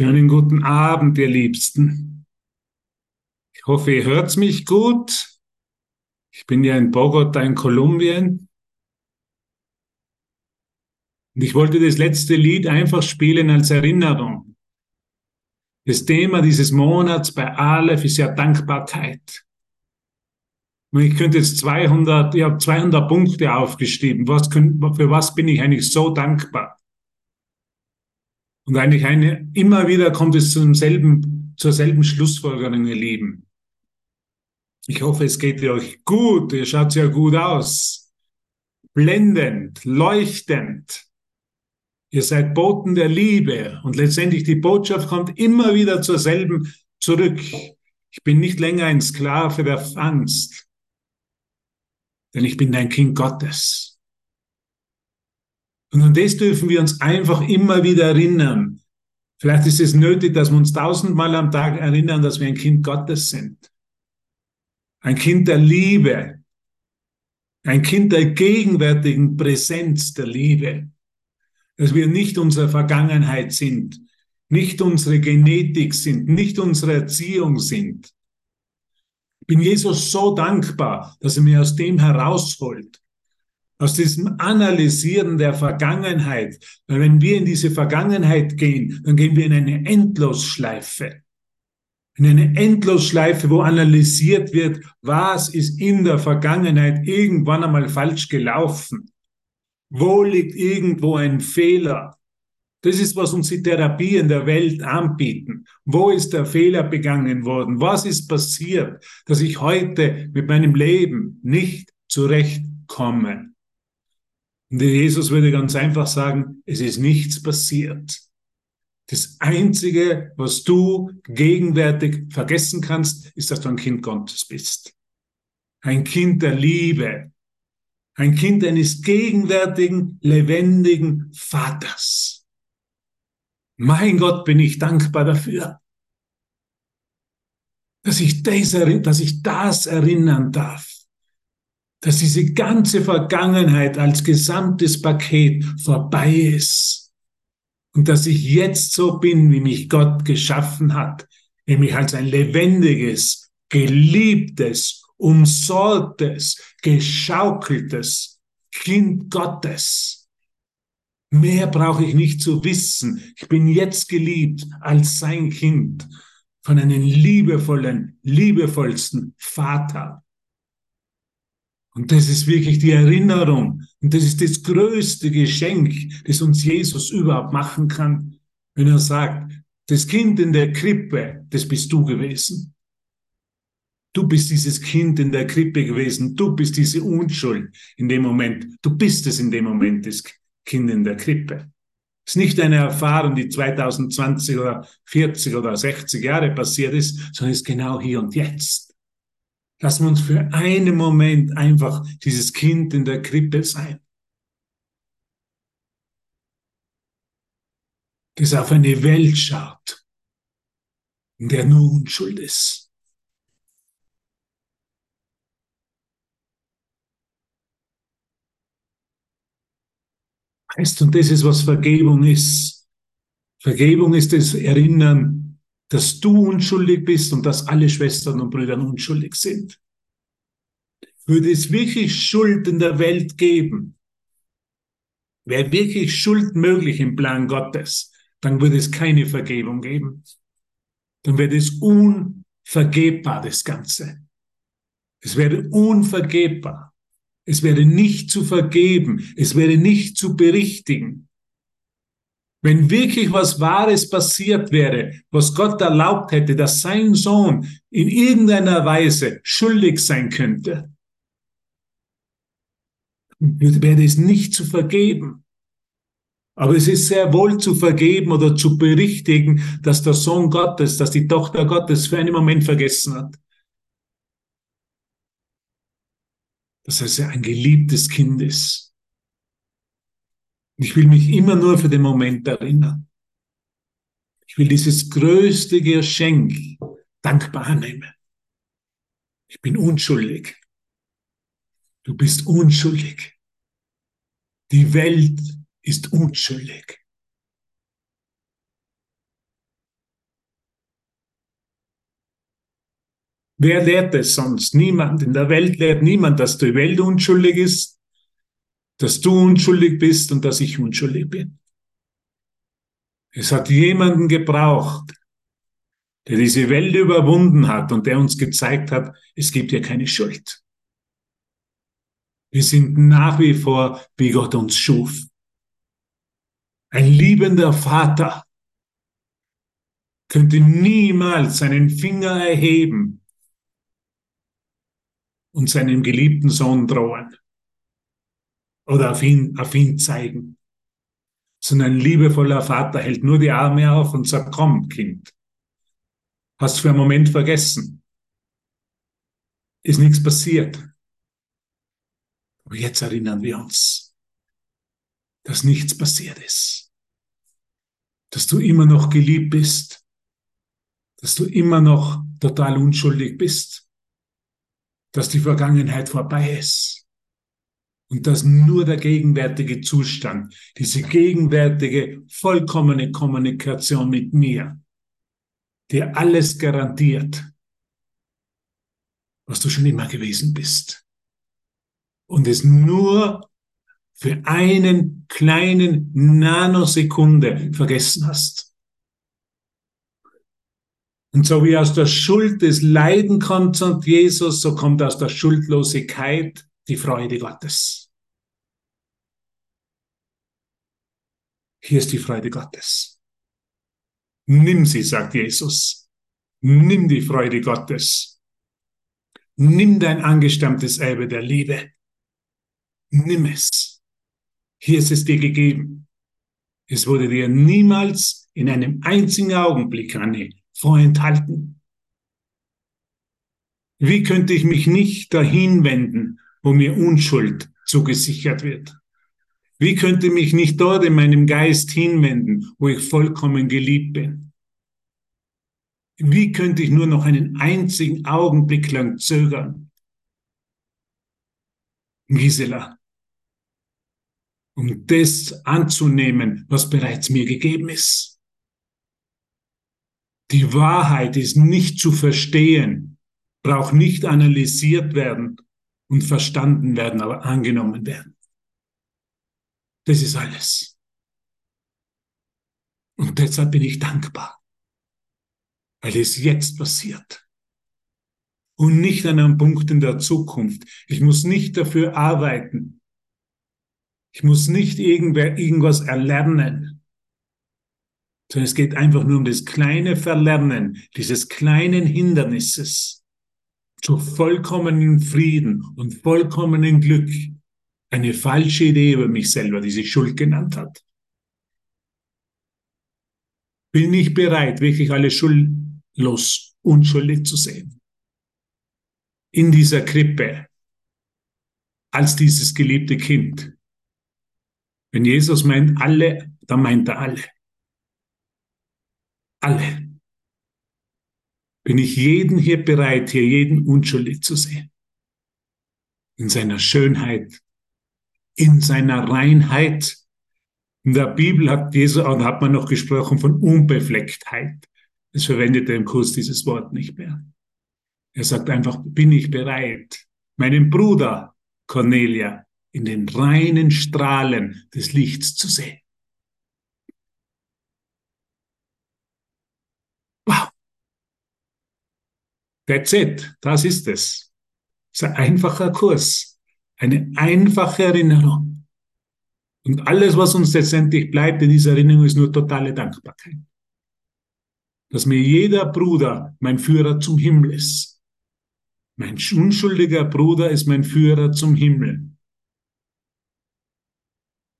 Schönen guten Abend, ihr Liebsten. Ich hoffe, ihr hört mich gut. Ich bin ja in Bogota in Kolumbien. Und ich wollte das letzte Lied einfach spielen als Erinnerung. Das Thema dieses Monats bei Aleph ist ja Dankbarkeit. Und ich könnte jetzt 200, ich habe 200 Punkte aufgeschrieben. Was, für was bin ich eigentlich so dankbar? Und eigentlich eine, immer wieder kommt es zum selben, zur selben Schlussfolgerung, ihr Lieben. Ich hoffe, es geht euch gut. Ihr schaut ja gut aus. Blendend, leuchtend. Ihr seid Boten der Liebe. Und letztendlich die Botschaft kommt immer wieder zur selben zurück. Ich bin nicht länger ein Sklave der Angst, denn ich bin ein Kind Gottes. Und an das dürfen wir uns einfach immer wieder erinnern. Vielleicht ist es nötig, dass wir uns tausendmal am Tag erinnern, dass wir ein Kind Gottes sind. Ein Kind der Liebe. Ein Kind der gegenwärtigen Präsenz der Liebe. Dass wir nicht unsere Vergangenheit sind, nicht unsere Genetik sind, nicht unsere Erziehung sind. Ich bin Jesus so dankbar, dass er mir aus dem herausholt aus diesem Analysieren der Vergangenheit. Weil wenn wir in diese Vergangenheit gehen, dann gehen wir in eine Endlosschleife. In eine Endlosschleife, wo analysiert wird, was ist in der Vergangenheit irgendwann einmal falsch gelaufen. Wo liegt irgendwo ein Fehler? Das ist, was uns die Therapien der Welt anbieten. Wo ist der Fehler begangen worden? Was ist passiert, dass ich heute mit meinem Leben nicht zurechtkomme? Und Jesus würde ganz einfach sagen, es ist nichts passiert. Das Einzige, was du gegenwärtig vergessen kannst, ist, dass du ein Kind Gottes bist. Ein Kind der Liebe. Ein Kind eines gegenwärtigen, lebendigen Vaters. Mein Gott, bin ich dankbar dafür, dass ich das, dass ich das erinnern darf dass diese ganze Vergangenheit als gesamtes Paket vorbei ist und dass ich jetzt so bin, wie mich Gott geschaffen hat, nämlich als ein lebendiges, geliebtes, umsorgtes, geschaukeltes Kind Gottes. Mehr brauche ich nicht zu wissen. Ich bin jetzt geliebt als sein Kind von einem liebevollen, liebevollsten Vater. Und das ist wirklich die Erinnerung. Und das ist das größte Geschenk, das uns Jesus überhaupt machen kann, wenn er sagt, das Kind in der Krippe, das bist du gewesen. Du bist dieses Kind in der Krippe gewesen. Du bist diese Unschuld in dem Moment. Du bist es in dem Moment, das Kind in der Krippe. Es ist nicht eine Erfahrung, die 2020 oder 40 oder 60 Jahre passiert ist, sondern es ist genau hier und jetzt. Lassen wir uns für einen Moment einfach dieses Kind in der Krippe sein. Das auf eine Welt schaut, in der nur Unschuld ist. Weißt, und das ist, was Vergebung ist. Vergebung ist das Erinnern dass du unschuldig bist und dass alle Schwestern und Brüder unschuldig sind. Würde es wirklich Schuld in der Welt geben, wäre wirklich Schuld möglich im Plan Gottes, dann würde es keine Vergebung geben. Dann wäre es unvergebbar, das Ganze. Es wäre unvergebbar. Es wäre nicht zu vergeben. Es wäre nicht zu berichtigen. Wenn wirklich was Wahres passiert wäre, was Gott erlaubt hätte, dass sein Sohn in irgendeiner Weise schuldig sein könnte, wäre es nicht zu vergeben. Aber es ist sehr wohl zu vergeben oder zu berichtigen, dass der Sohn Gottes, dass die Tochter Gottes für einen Moment vergessen hat. Dass er ein geliebtes Kind ist. Ich will mich immer nur für den Moment erinnern. Ich will dieses größte Geschenk dankbar annehmen. Ich bin unschuldig. Du bist unschuldig. Die Welt ist unschuldig. Wer lehrt es sonst? Niemand. In der Welt lehrt niemand, dass die Welt unschuldig ist dass du unschuldig bist und dass ich unschuldig bin. Es hat jemanden gebraucht, der diese Welt überwunden hat und der uns gezeigt hat, es gibt ja keine Schuld. Wir sind nach wie vor, wie Gott uns schuf. Ein liebender Vater könnte niemals seinen Finger erheben und seinem geliebten Sohn drohen oder auf ihn, auf ihn zeigen. Sondern ein liebevoller Vater hält nur die Arme auf und sagt, komm, Kind. Hast du für einen Moment vergessen. Ist nichts passiert. Aber jetzt erinnern wir uns, dass nichts passiert ist. Dass du immer noch geliebt bist. Dass du immer noch total unschuldig bist. Dass die Vergangenheit vorbei ist. Und dass nur der gegenwärtige Zustand, diese gegenwärtige vollkommene Kommunikation mit mir, dir alles garantiert, was du schon immer gewesen bist. Und es nur für einen kleinen Nanosekunde vergessen hast. Und so wie aus der Schuld des Leiden kommt sagt Jesus, so kommt aus der Schuldlosigkeit die Freude Gottes. Hier ist die Freude Gottes. Nimm sie, sagt Jesus. Nimm die Freude Gottes. Nimm dein angestammtes Erbe der Liebe. Nimm es. Hier ist es dir gegeben. Es wurde dir niemals in einem einzigen Augenblick, Anne, vorenthalten. Wie könnte ich mich nicht dahin wenden wo mir Unschuld zugesichert wird? Wie könnte mich nicht dort in meinem Geist hinwenden, wo ich vollkommen geliebt bin? Wie könnte ich nur noch einen einzigen Augenblick lang zögern? Gisela, um das anzunehmen, was bereits mir gegeben ist. Die Wahrheit ist nicht zu verstehen, braucht nicht analysiert werden, und verstanden werden, aber angenommen werden. Das ist alles. Und deshalb bin ich dankbar, weil es jetzt passiert und nicht an einem Punkt in der Zukunft. Ich muss nicht dafür arbeiten. Ich muss nicht irgendwer, irgendwas erlernen, sondern es geht einfach nur um das kleine Verlernen dieses kleinen Hindernisses zu vollkommenen Frieden und vollkommenen Glück eine falsche Idee über mich selber, die sich Schuld genannt hat. Bin ich bereit, wirklich alle schuldlos, unschuldig zu sehen. In dieser Krippe, als dieses geliebte Kind. Wenn Jesus meint alle, dann meint er alle. Alle bin ich jeden hier bereit, hier jeden unschuldig zu sehen. In seiner Schönheit, in seiner Reinheit. In der Bibel hat Jesus, und hat man noch gesprochen von Unbeflecktheit. Es verwendet er im Kurs dieses Wort nicht mehr. Er sagt einfach, bin ich bereit, meinen Bruder Cornelia in den reinen Strahlen des Lichts zu sehen. That's it. Das ist es. Es ist ein einfacher Kurs. Eine einfache Erinnerung. Und alles, was uns letztendlich bleibt in dieser Erinnerung, ist nur totale Dankbarkeit. Dass mir jeder Bruder mein Führer zum Himmel ist. Mein unschuldiger Bruder ist mein Führer zum Himmel.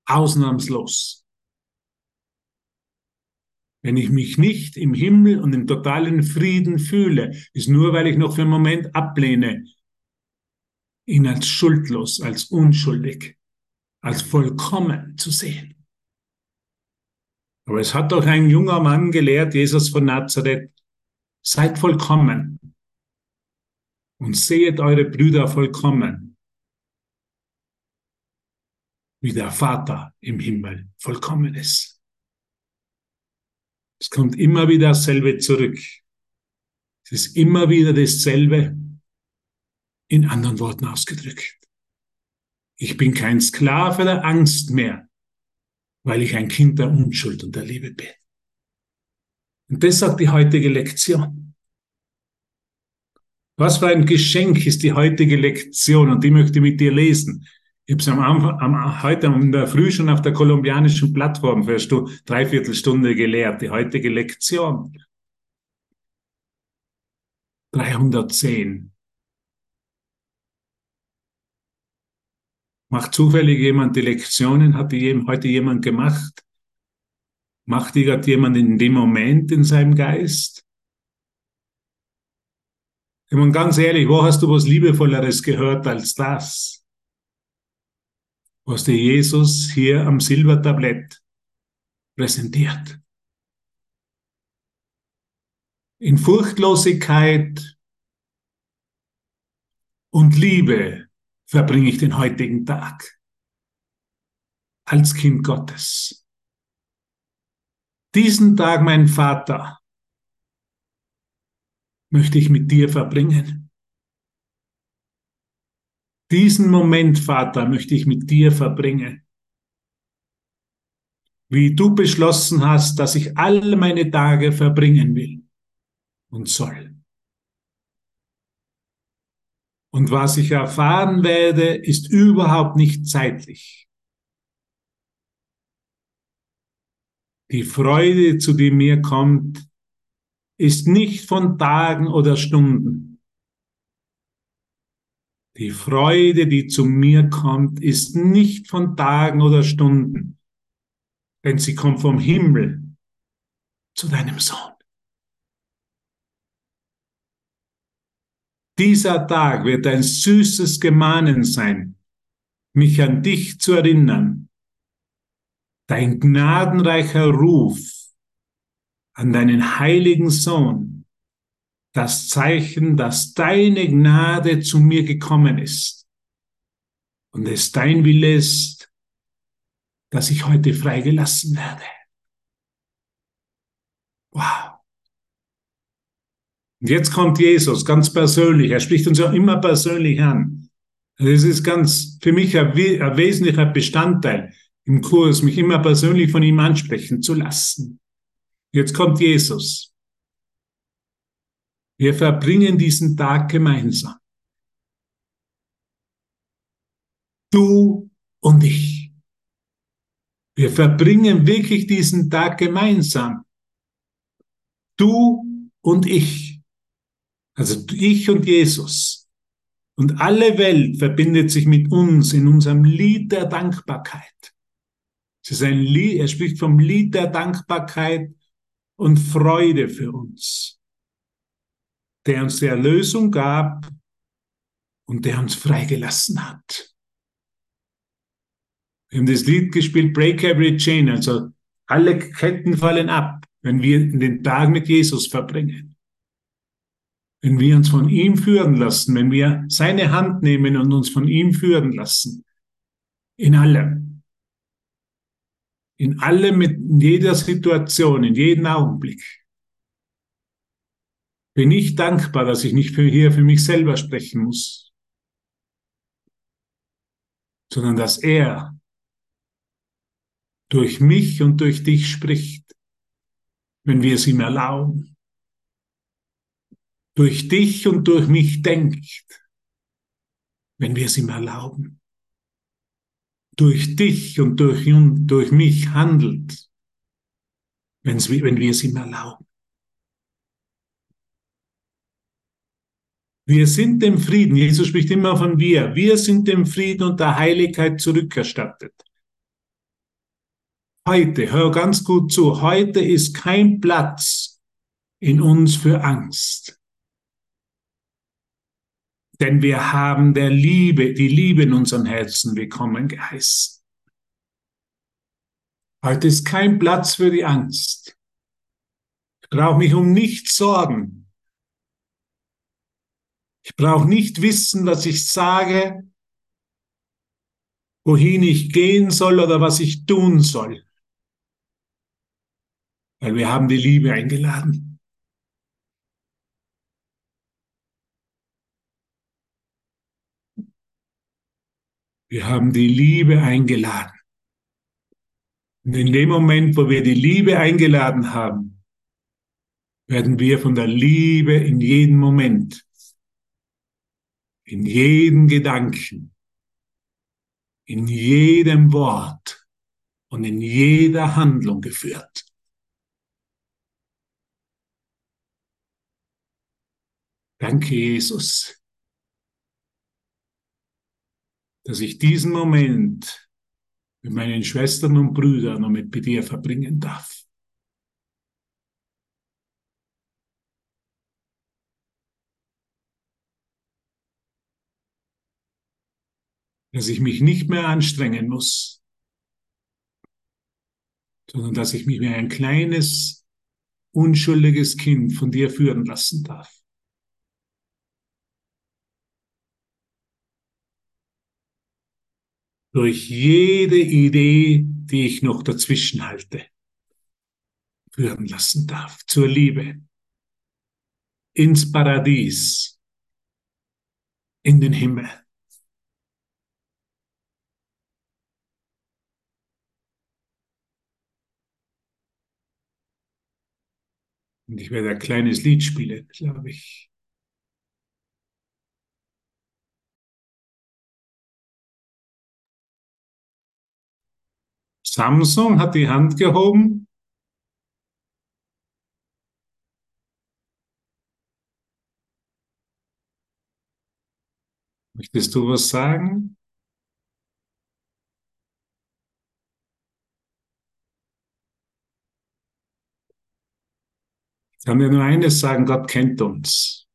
Ausnahmslos. Wenn ich mich nicht im Himmel und im totalen Frieden fühle, ist nur, weil ich noch für einen Moment ablehne, ihn als schuldlos, als unschuldig, als vollkommen zu sehen. Aber es hat doch ein junger Mann gelehrt, Jesus von Nazareth, seid vollkommen und sehet eure Brüder vollkommen, wie der Vater im Himmel vollkommen ist. Es kommt immer wieder dasselbe zurück. Es ist immer wieder dasselbe, in anderen Worten ausgedrückt. Ich bin kein Sklave der Angst mehr, weil ich ein Kind der Unschuld und der Liebe bin. Und das sagt die heutige Lektion. Was für ein Geschenk ist die heutige Lektion und die möchte ich mit dir lesen. Ich habe es am Anfang, am, heute in der Früh schon auf der kolumbianischen Plattform für du dreiviertel Stunde gelehrt, die heutige Lektion. 310. Macht zufällig jemand die Lektionen? Hat die heute jemand gemacht? Macht die gerade jemand in dem Moment in seinem Geist? Ich meine, ganz ehrlich, wo hast du was Liebevolleres gehört als das? Was dir Jesus hier am Silbertablett präsentiert. In Furchtlosigkeit und Liebe verbringe ich den heutigen Tag als Kind Gottes. Diesen Tag, mein Vater, möchte ich mit dir verbringen. Diesen Moment, Vater, möchte ich mit dir verbringen. Wie du beschlossen hast, dass ich alle meine Tage verbringen will und soll. Und was ich erfahren werde, ist überhaupt nicht zeitlich. Die Freude, zu die mir kommt, ist nicht von Tagen oder Stunden. Die Freude, die zu mir kommt, ist nicht von Tagen oder Stunden, denn sie kommt vom Himmel zu deinem Sohn. Dieser Tag wird ein süßes Gemahnen sein, mich an dich zu erinnern. Dein gnadenreicher Ruf an deinen heiligen Sohn, das Zeichen, dass deine Gnade zu mir gekommen ist und es dein Wille ist, dass ich heute freigelassen werde. Wow. Und jetzt kommt Jesus ganz persönlich. Er spricht uns ja immer persönlich an. Das ist ganz für mich ein, ein wesentlicher Bestandteil im Kurs, mich immer persönlich von ihm ansprechen zu lassen. Jetzt kommt Jesus. Wir verbringen diesen Tag gemeinsam. Du und ich. Wir verbringen wirklich diesen Tag gemeinsam. Du und ich. Also ich und Jesus. Und alle Welt verbindet sich mit uns in unserem Lied der Dankbarkeit. Es ist ein Lied, er spricht vom Lied der Dankbarkeit und Freude für uns, der uns die Erlösung gab und der uns freigelassen hat. Wir haben das Lied gespielt, Break Every Chain, also alle Ketten fallen ab, wenn wir den Tag mit Jesus verbringen wenn wir uns von ihm führen lassen, wenn wir seine Hand nehmen und uns von ihm führen lassen. In allem. In allem, in jeder Situation, in jedem Augenblick. Bin ich dankbar, dass ich nicht für hier für mich selber sprechen muss, sondern dass er durch mich und durch dich spricht, wenn wir es ihm erlauben durch dich und durch mich denkt, wenn wir es ihm erlauben. Durch dich und durch, durch mich handelt, wenn wir es ihm erlauben. Wir sind dem Frieden, Jesus spricht immer von wir, wir sind dem Frieden und der Heiligkeit zurückerstattet. Heute, hör ganz gut zu, heute ist kein Platz in uns für Angst denn wir haben der Liebe, die Liebe in unseren Herzen willkommen geheißen. Heute ist kein Platz für die Angst. Ich brauche mich um nichts sorgen. Ich brauche nicht wissen, was ich sage, wohin ich gehen soll oder was ich tun soll. Weil wir haben die Liebe eingeladen. Wir haben die Liebe eingeladen. Und in dem Moment, wo wir die Liebe eingeladen haben, werden wir von der Liebe in jedem Moment in jedem Gedanken, in jedem Wort und in jeder Handlung geführt. Danke, Jesus, dass ich diesen Moment mit meinen Schwestern und Brüdern und mit dir verbringen darf. Dass ich mich nicht mehr anstrengen muss, sondern dass ich mich wie ein kleines, unschuldiges Kind von dir führen lassen darf. durch jede Idee, die ich noch dazwischen halte, führen lassen darf, zur Liebe, ins Paradies, in den Himmel. Und ich werde ein kleines Lied spielen, glaube ich. Samsung hat die Hand gehoben. Möchtest du was sagen? Kann dir nur eines sagen, Gott kennt uns.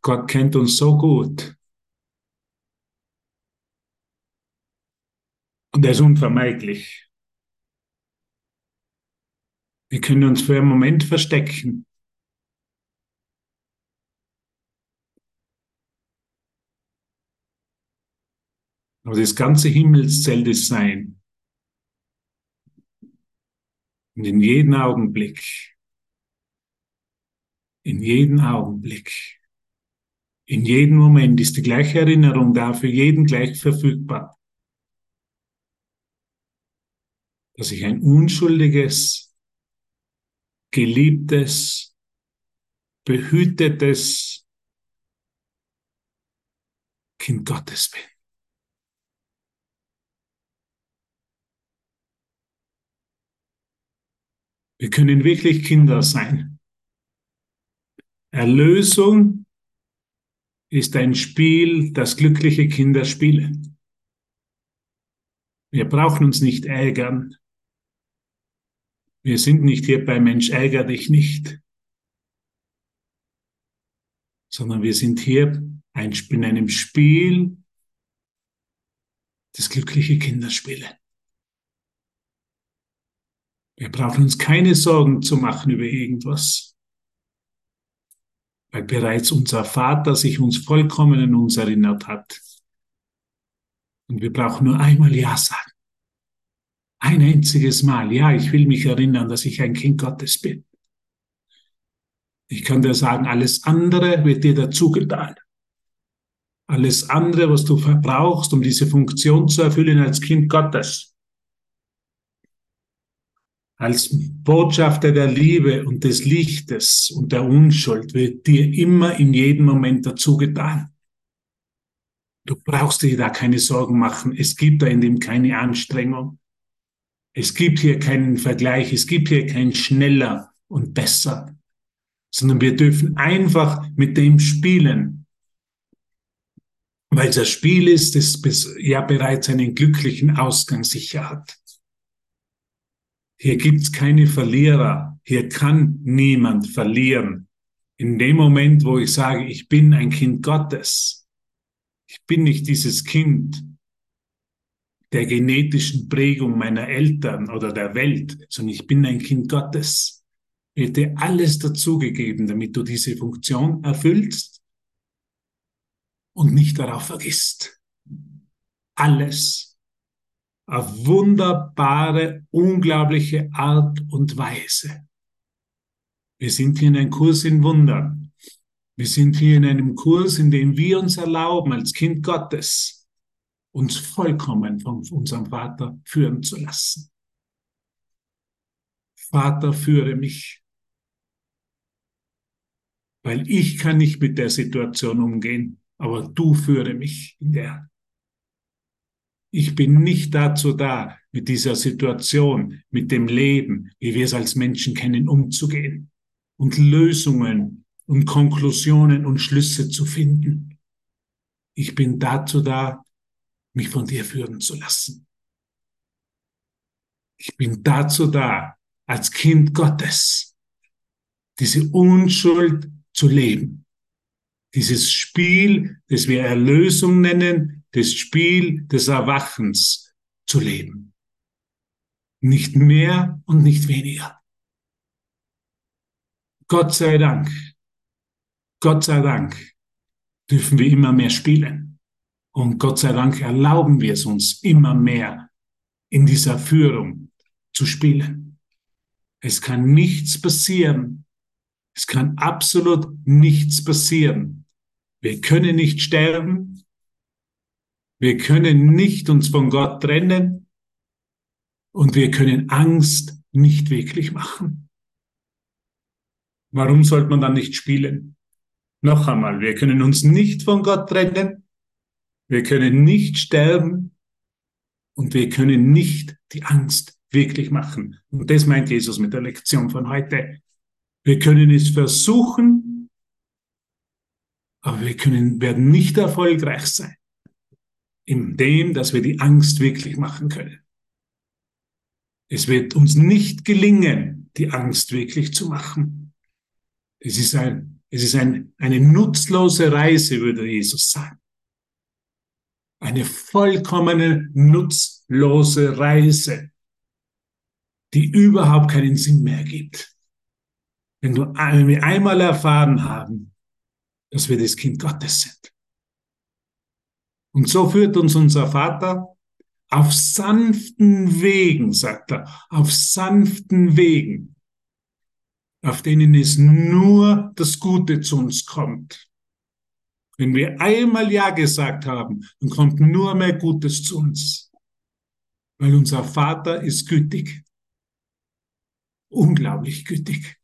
Gott kennt uns so gut. Und er ist unvermeidlich. Wir können uns für einen Moment verstecken. Aber das ganze Himmelszelt ist sein. Und in jedem Augenblick, in jedem Augenblick in jedem Moment ist die gleiche Erinnerung da, für jeden gleich verfügbar. Dass ich ein unschuldiges, geliebtes, behütetes Kind Gottes bin. Wir können wirklich Kinder sein. Erlösung ist ein Spiel, das glückliche Kinder spielen. Wir brauchen uns nicht ärgern. Wir sind nicht hier bei Mensch, ärger dich nicht, sondern wir sind hier in einem Spiel, das glückliche Kinder spielen. Wir brauchen uns keine Sorgen zu machen über irgendwas weil bereits unser Vater sich uns vollkommen an uns erinnert hat. Und wir brauchen nur einmal Ja sagen. Ein einziges Mal. Ja, ich will mich erinnern, dass ich ein Kind Gottes bin. Ich kann dir sagen, alles andere wird dir dazu getan. Alles andere, was du verbrauchst, um diese Funktion zu erfüllen als Kind Gottes, als Botschafter der Liebe und des Lichtes und der Unschuld wird dir immer in jedem Moment dazu getan. Du brauchst dir da keine Sorgen machen. Es gibt da in dem keine Anstrengung. Es gibt hier keinen Vergleich. Es gibt hier kein schneller und besser, sondern wir dürfen einfach mit dem spielen, weil das Spiel ist, das ja bereits einen glücklichen Ausgang sicher hat. Hier gibt's keine Verlierer. Hier kann niemand verlieren. In dem Moment, wo ich sage, ich bin ein Kind Gottes, ich bin nicht dieses Kind der genetischen Prägung meiner Eltern oder der Welt, sondern ich bin ein Kind Gottes. Wird dir alles dazugegeben, damit du diese Funktion erfüllst und nicht darauf vergisst. Alles. Auf wunderbare, unglaubliche Art und Weise. Wir sind hier in einem Kurs in Wundern. Wir sind hier in einem Kurs, in dem wir uns erlauben, als Kind Gottes, uns vollkommen von unserem Vater führen zu lassen. Vater, führe mich. Weil ich kann nicht mit der Situation umgehen, aber du führe mich in der. Ich bin nicht dazu da, mit dieser Situation, mit dem Leben, wie wir es als Menschen kennen, umzugehen und Lösungen und Konklusionen und Schlüsse zu finden. Ich bin dazu da, mich von dir führen zu lassen. Ich bin dazu da, als Kind Gottes diese Unschuld zu leben. Dieses Spiel, das wir Erlösung nennen, das Spiel des Erwachens zu leben. Nicht mehr und nicht weniger. Gott sei Dank, Gott sei Dank dürfen wir immer mehr spielen. Und Gott sei Dank erlauben wir es uns immer mehr in dieser Führung zu spielen. Es kann nichts passieren. Es kann absolut nichts passieren. Wir können nicht sterben. Wir können nicht uns von Gott trennen. Und wir können Angst nicht wirklich machen. Warum sollte man dann nicht spielen? Noch einmal, wir können uns nicht von Gott trennen, wir können nicht sterben und wir können nicht die Angst wirklich machen. Und das meint Jesus mit der Lektion von heute. Wir können es versuchen, aber wir können, werden nicht erfolgreich sein in dem, dass wir die Angst wirklich machen können. Es wird uns nicht gelingen, die Angst wirklich zu machen. Es ist, ein, es ist ein, eine nutzlose Reise, würde Jesus sagen. Eine vollkommene nutzlose Reise, die überhaupt keinen Sinn mehr gibt. Wenn, du, wenn wir einmal erfahren haben, dass wir das Kind Gottes sind. Und so führt uns unser Vater auf sanften Wegen, sagt er, auf sanften Wegen auf denen es nur das Gute zu uns kommt. Wenn wir einmal Ja gesagt haben, dann kommt nur mehr Gutes zu uns. Weil unser Vater ist gütig. Unglaublich gütig.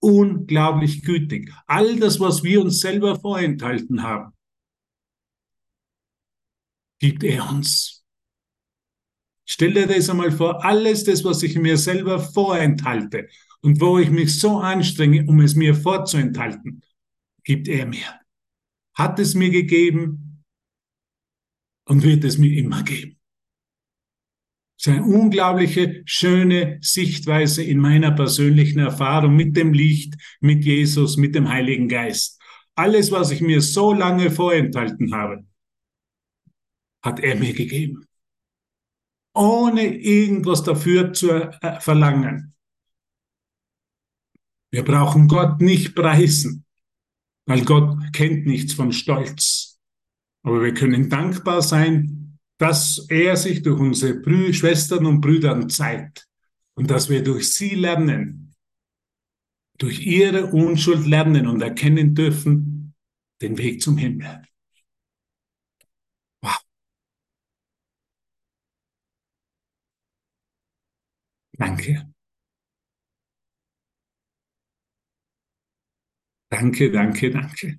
Unglaublich gütig. All das, was wir uns selber vorenthalten haben, gibt er uns. Stell dir das einmal vor, alles das, was ich mir selber vorenthalte und wo ich mich so anstrenge, um es mir vorzuenthalten, gibt er mir. Hat es mir gegeben und wird es mir immer geben. Das ist eine unglaubliche, schöne Sichtweise in meiner persönlichen Erfahrung mit dem Licht, mit Jesus, mit dem Heiligen Geist. Alles, was ich mir so lange vorenthalten habe, hat er mir gegeben. Ohne irgendwas dafür zu äh, verlangen. Wir brauchen Gott nicht preisen, weil Gott kennt nichts von Stolz. Aber wir können dankbar sein, dass er sich durch unsere Schwestern und Brüder zeigt und dass wir durch sie lernen, durch ihre Unschuld lernen und erkennen dürfen den Weg zum Himmel. Wow. Danke. Danke, danke, danke.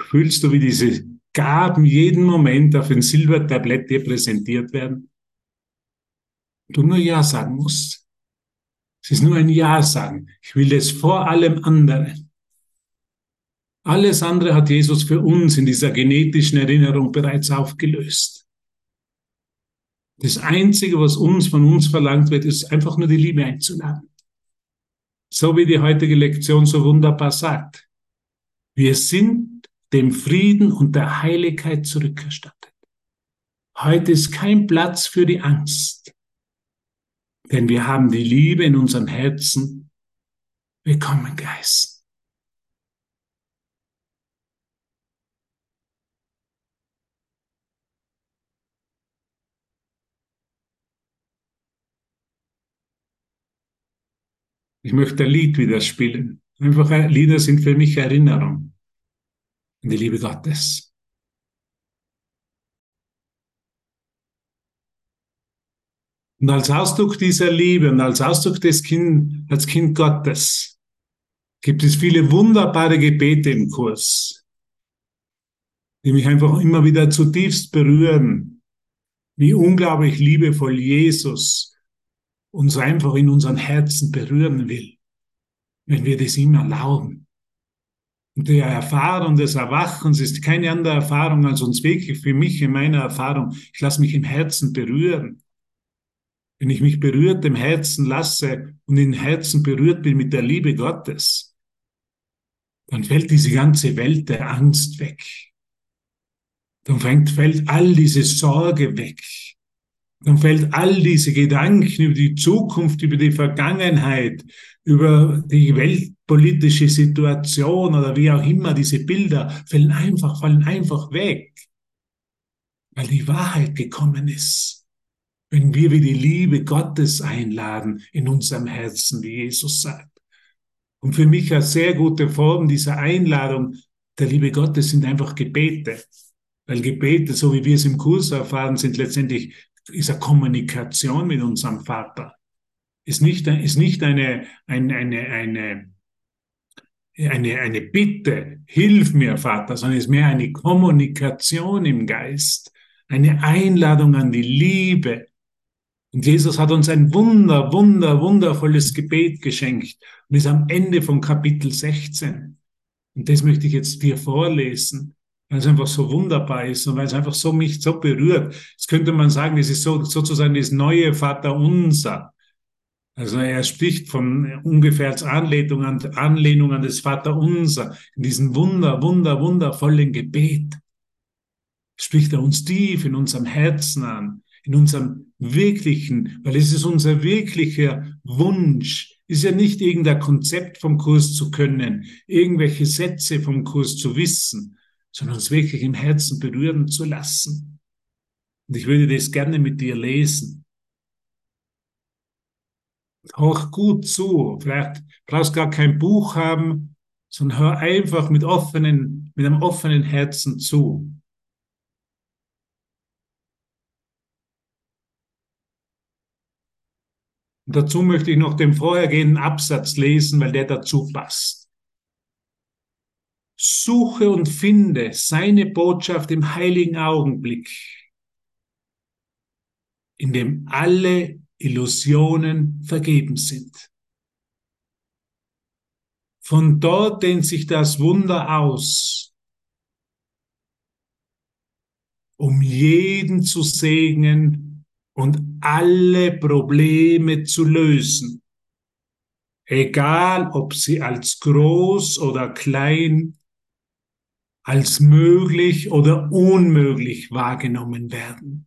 Fühlst du, wie diese Gaben jeden Moment auf ein Silbertablett dir präsentiert werden? du nur Ja sagen musst. Es ist nur ein Ja sagen. Ich will es vor allem anderen. Alles andere hat Jesus für uns in dieser genetischen Erinnerung bereits aufgelöst. Das Einzige, was uns von uns verlangt wird, ist einfach nur die Liebe einzuladen. So wie die heutige Lektion so wunderbar sagt. Wir sind dem Frieden und der Heiligkeit zurückerstattet. Heute ist kein Platz für die Angst, denn wir haben die Liebe in unserem Herzen. Willkommen, Geist. Ich möchte ein Lied wieder spielen. Einfach Lieder sind für mich Erinnerung an die Liebe Gottes. Und als Ausdruck dieser Liebe und als Ausdruck des Kind, als Kind Gottes gibt es viele wunderbare Gebete im Kurs, die mich einfach immer wieder zutiefst berühren, wie unglaublich liebevoll Jesus uns einfach in unseren Herzen berühren will, wenn wir das ihm erlauben. Die Erfahrung des Erwachens ist keine andere Erfahrung als uns wirklich für mich in meiner Erfahrung. Ich lasse mich im Herzen berühren. Wenn ich mich berührt im Herzen lasse und im Herzen berührt bin mit der Liebe Gottes, dann fällt diese ganze Welt der Angst weg. Dann fängt, fällt all diese Sorge weg dann fällt all diese Gedanken über die Zukunft, über die Vergangenheit, über die weltpolitische Situation oder wie auch immer, diese Bilder fallen einfach, fallen einfach weg, weil die Wahrheit gekommen ist. Wenn wir wie die Liebe Gottes einladen in unserem Herzen, wie Jesus sagt. Und für mich eine sehr gute Form dieser Einladung der Liebe Gottes sind einfach Gebete. Weil Gebete, so wie wir es im Kurs erfahren, sind letztendlich ist eine Kommunikation mit unserem Vater. Ist nicht, ist nicht eine, eine, eine, eine, eine, eine Bitte, hilf mir, Vater, sondern ist mehr eine Kommunikation im Geist, eine Einladung an die Liebe. Und Jesus hat uns ein wunder, wunder, wundervolles Gebet geschenkt und ist am Ende von Kapitel 16. Und das möchte ich jetzt dir vorlesen weil es einfach so wunderbar ist und weil es einfach so mich so berührt. Jetzt könnte man sagen, es ist so, sozusagen das neue Vater unser. Also er spricht von ungefähr als Anlehnung an, Anlehnung an das Vater unser in diesem wunder, wunder, wundervollen Gebet. Spricht er uns tief in unserem Herzen an, in unserem wirklichen, weil es ist unser wirklicher Wunsch, ist ja nicht irgendein Konzept vom Kurs zu können, irgendwelche Sätze vom Kurs zu wissen, sondern uns wirklich im Herzen berühren zu lassen. Und ich würde das gerne mit dir lesen. Hör gut zu. Vielleicht brauchst du gar kein Buch haben, sondern hör einfach mit offenen, mit einem offenen Herzen zu. Und dazu möchte ich noch den vorhergehenden Absatz lesen, weil der dazu passt. Suche und finde seine Botschaft im heiligen Augenblick, in dem alle Illusionen vergeben sind. Von dort dehnt sich das Wunder aus, um jeden zu segnen und alle Probleme zu lösen, egal ob sie als groß oder klein als möglich oder unmöglich wahrgenommen werden.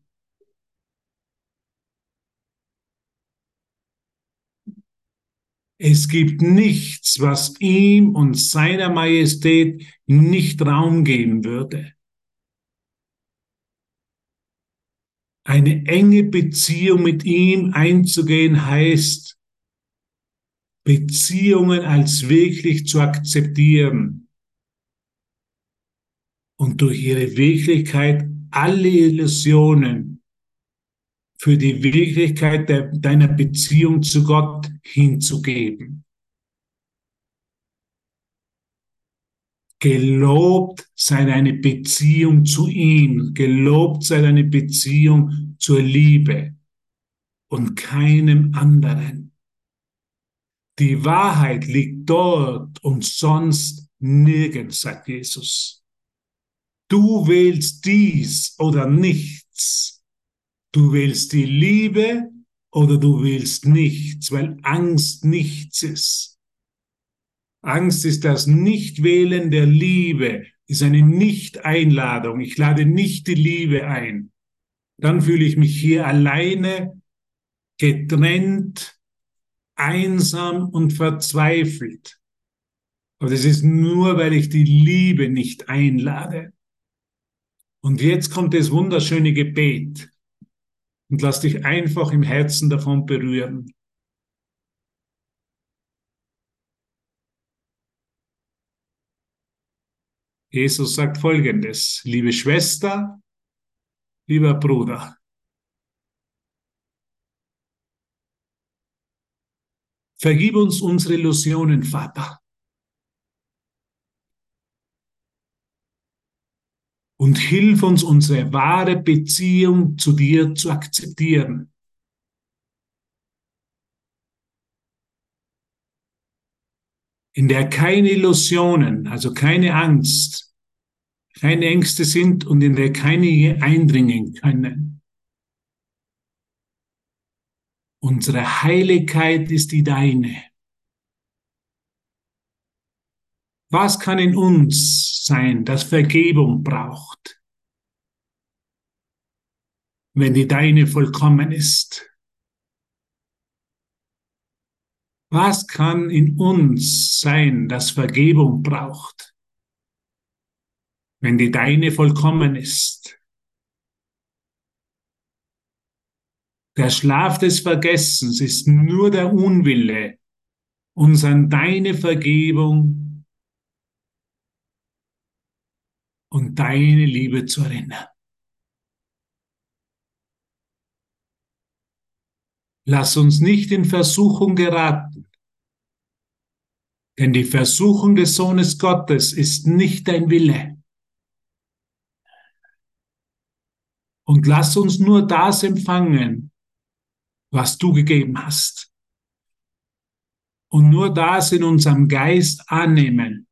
Es gibt nichts, was ihm und seiner Majestät nicht Raum geben würde. Eine enge Beziehung mit ihm einzugehen heißt, Beziehungen als wirklich zu akzeptieren und durch ihre Wirklichkeit alle Illusionen für die Wirklichkeit der, deiner Beziehung zu Gott hinzugeben. Gelobt sei deine Beziehung zu ihm, gelobt sei deine Beziehung zur Liebe und keinem anderen. Die Wahrheit liegt dort und sonst nirgends, sagt Jesus. Du wählst dies oder nichts. Du wählst die Liebe oder du wählst nichts, weil Angst nichts ist. Angst ist das Nichtwählen der Liebe, ist eine Nicht-Einladung. Ich lade nicht die Liebe ein. Dann fühle ich mich hier alleine, getrennt, einsam und verzweifelt. Aber das ist nur, weil ich die Liebe nicht einlade. Und jetzt kommt das wunderschöne Gebet. Und lass dich einfach im Herzen davon berühren. Jesus sagt Folgendes, liebe Schwester, lieber Bruder, vergib uns unsere Illusionen, Vater. Und hilf uns, unsere wahre Beziehung zu dir zu akzeptieren. in der keine Illusionen, also keine Angst, keine Ängste sind und in der keine eindringen können. Unsere Heiligkeit ist die deine. Was kann in uns sein, das Vergebung braucht, wenn die deine vollkommen ist? Was kann in uns sein, das Vergebung braucht, wenn die deine vollkommen ist? Der Schlaf des Vergessens ist nur der Unwille, uns an deine Vergebung und deine Liebe zu erinnern. Lass uns nicht in Versuchung geraten. Denn die Versuchung des Sohnes Gottes ist nicht dein Wille. Und lass uns nur das empfangen, was du gegeben hast. Und nur das in unserem Geist annehmen,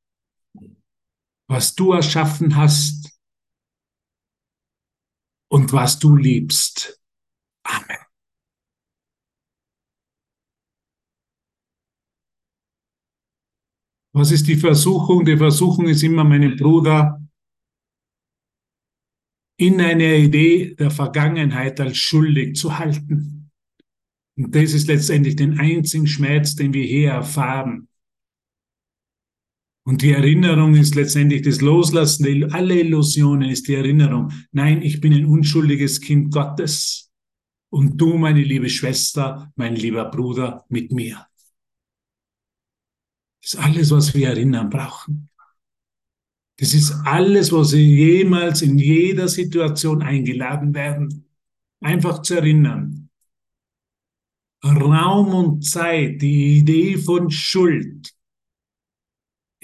was du erschaffen hast und was du liebst. Amen. Was ist die Versuchung? Die Versuchung ist immer, meinen Bruder in einer Idee der Vergangenheit als schuldig zu halten. Und das ist letztendlich den einzigen Schmerz, den wir hier erfahren. Und die Erinnerung ist letztendlich das Loslassen aller Illusionen ist die Erinnerung. Nein, ich bin ein unschuldiges Kind Gottes. Und du, meine liebe Schwester, mein lieber Bruder, mit mir. Das ist alles, was wir erinnern brauchen. Das ist alles, was wir jemals in jeder Situation eingeladen werden. Einfach zu erinnern. Raum und Zeit, die Idee von Schuld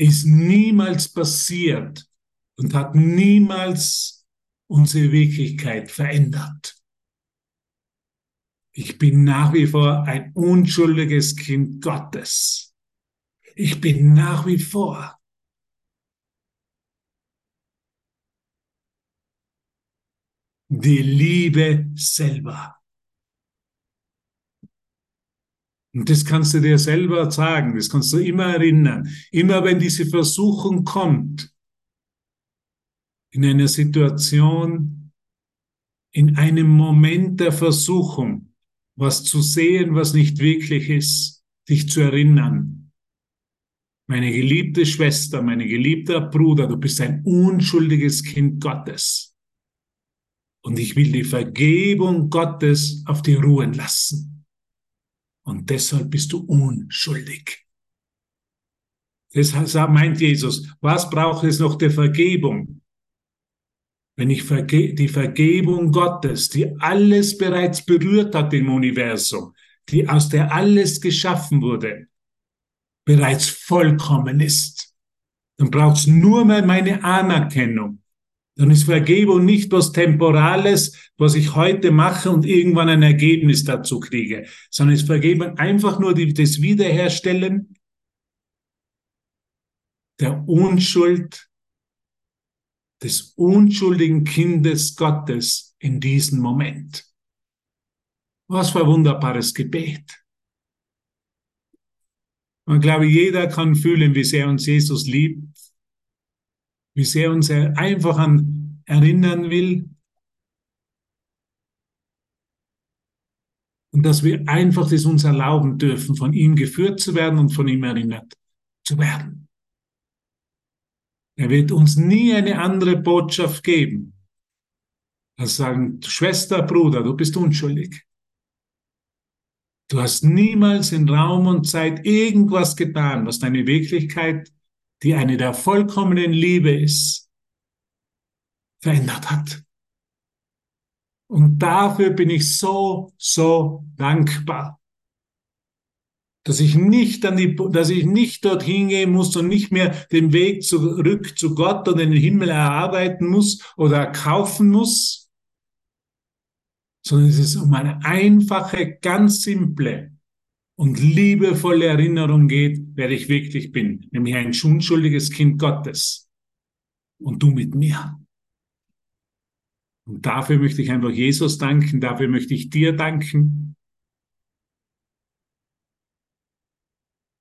ist niemals passiert und hat niemals unsere Wirklichkeit verändert. Ich bin nach wie vor ein unschuldiges Kind Gottes. Ich bin nach wie vor die Liebe selber. Und das kannst du dir selber sagen, das kannst du immer erinnern. Immer wenn diese Versuchung kommt, in einer Situation, in einem Moment der Versuchung, was zu sehen, was nicht wirklich ist, dich zu erinnern, meine geliebte Schwester, mein geliebter Bruder, du bist ein unschuldiges Kind Gottes. Und ich will die Vergebung Gottes auf dir ruhen lassen. Und deshalb bist du unschuldig. Deshalb meint Jesus, was braucht es noch der Vergebung? Wenn ich verge die Vergebung Gottes, die alles bereits berührt hat im Universum, die aus der alles geschaffen wurde, bereits vollkommen ist. Dann braucht es nur mehr meine Anerkennung. Dann ist Vergebung nicht was Temporales, was ich heute mache und irgendwann ein Ergebnis dazu kriege, sondern ist Vergebung einfach nur die, das Wiederherstellen der Unschuld des unschuldigen Kindes Gottes in diesem Moment. Was für ein wunderbares Gebet. Und ich glaube, jeder kann fühlen, wie sehr uns Jesus liebt, wie sehr uns er einfach an erinnern will. Und dass wir einfach das uns erlauben dürfen, von ihm geführt zu werden und von ihm erinnert zu werden. Er wird uns nie eine andere Botschaft geben, als sagen, Schwester, Bruder, du bist unschuldig. Du hast niemals in Raum und Zeit irgendwas getan, was deine Wirklichkeit, die eine der vollkommenen Liebe ist, verändert hat. Und dafür bin ich so, so dankbar dass ich nicht an die, dass ich nicht dorthin gehen muss und nicht mehr den Weg zurück zu Gott oder den Himmel erarbeiten muss oder kaufen muss, sondern es ist um eine einfache, ganz simple und liebevolle Erinnerung geht, wer ich wirklich bin, nämlich ein unschuldiges Kind Gottes und du mit mir. Und dafür möchte ich einfach Jesus danken, dafür möchte ich dir danken,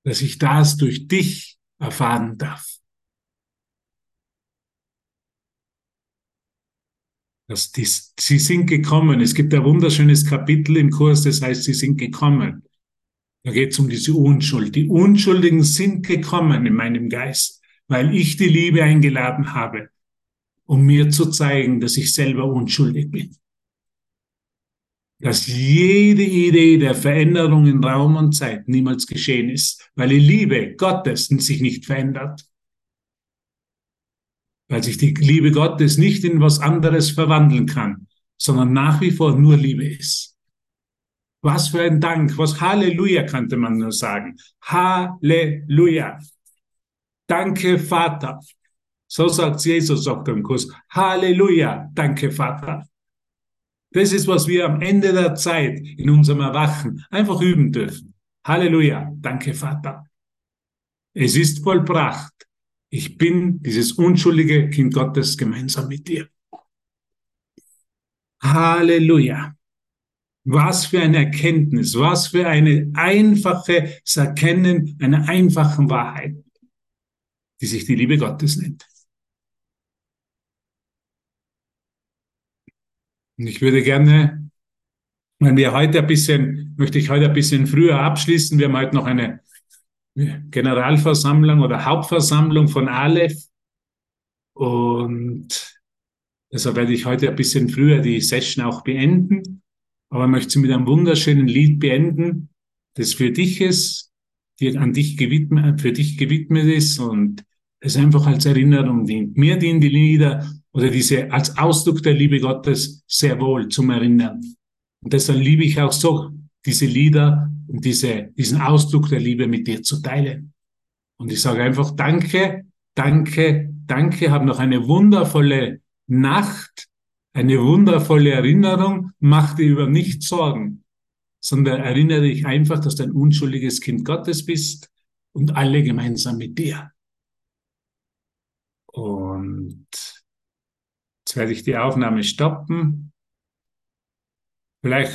dass ich das durch dich erfahren darf. Dass die, sie sind gekommen. Es gibt ein wunderschönes Kapitel im Kurs, das heißt, sie sind gekommen. Da geht es um diese Unschuld. Die Unschuldigen sind gekommen in meinem Geist, weil ich die Liebe eingeladen habe, um mir zu zeigen, dass ich selber unschuldig bin dass jede Idee der Veränderung in Raum und Zeit niemals geschehen ist, weil die Liebe Gottes sich nicht verändert. Weil sich die Liebe Gottes nicht in was anderes verwandeln kann, sondern nach wie vor nur Liebe ist. Was für ein Dank, was Halleluja könnte man nur sagen. Halleluja. Danke, Vater. So sagt Jesus auf dem Kurs. Halleluja. Danke, Vater. Das ist, was wir am Ende der Zeit in unserem Erwachen einfach üben dürfen. Halleluja. Danke, Vater. Es ist vollbracht. Ich bin dieses unschuldige Kind Gottes gemeinsam mit dir. Halleluja. Was für eine Erkenntnis, was für eine einfaches Erkennen einer einfachen Wahrheit, die sich die Liebe Gottes nennt. Und ich würde gerne, wenn wir heute ein bisschen, möchte ich heute ein bisschen früher abschließen. Wir haben heute noch eine Generalversammlung oder Hauptversammlung von Aleph. Und deshalb werde ich heute ein bisschen früher die Session auch beenden. Aber möchte sie mit einem wunderschönen Lied beenden, das für dich ist, die an dich gewidmet, für dich gewidmet ist und es einfach als Erinnerung dient. Mir dienen die Lieder oder diese als Ausdruck der Liebe Gottes sehr wohl zum Erinnern. Und deshalb liebe ich auch so diese Lieder und diese, diesen Ausdruck der Liebe mit dir zu teilen. Und ich sage einfach Danke, danke, danke, hab noch eine wundervolle Nacht, eine wundervolle Erinnerung, mach dir über nichts Sorgen, sondern erinnere dich einfach, dass du ein unschuldiges Kind Gottes bist und alle gemeinsam mit dir. Und Jetzt werde ich die Aufnahme stoppen. Vielleicht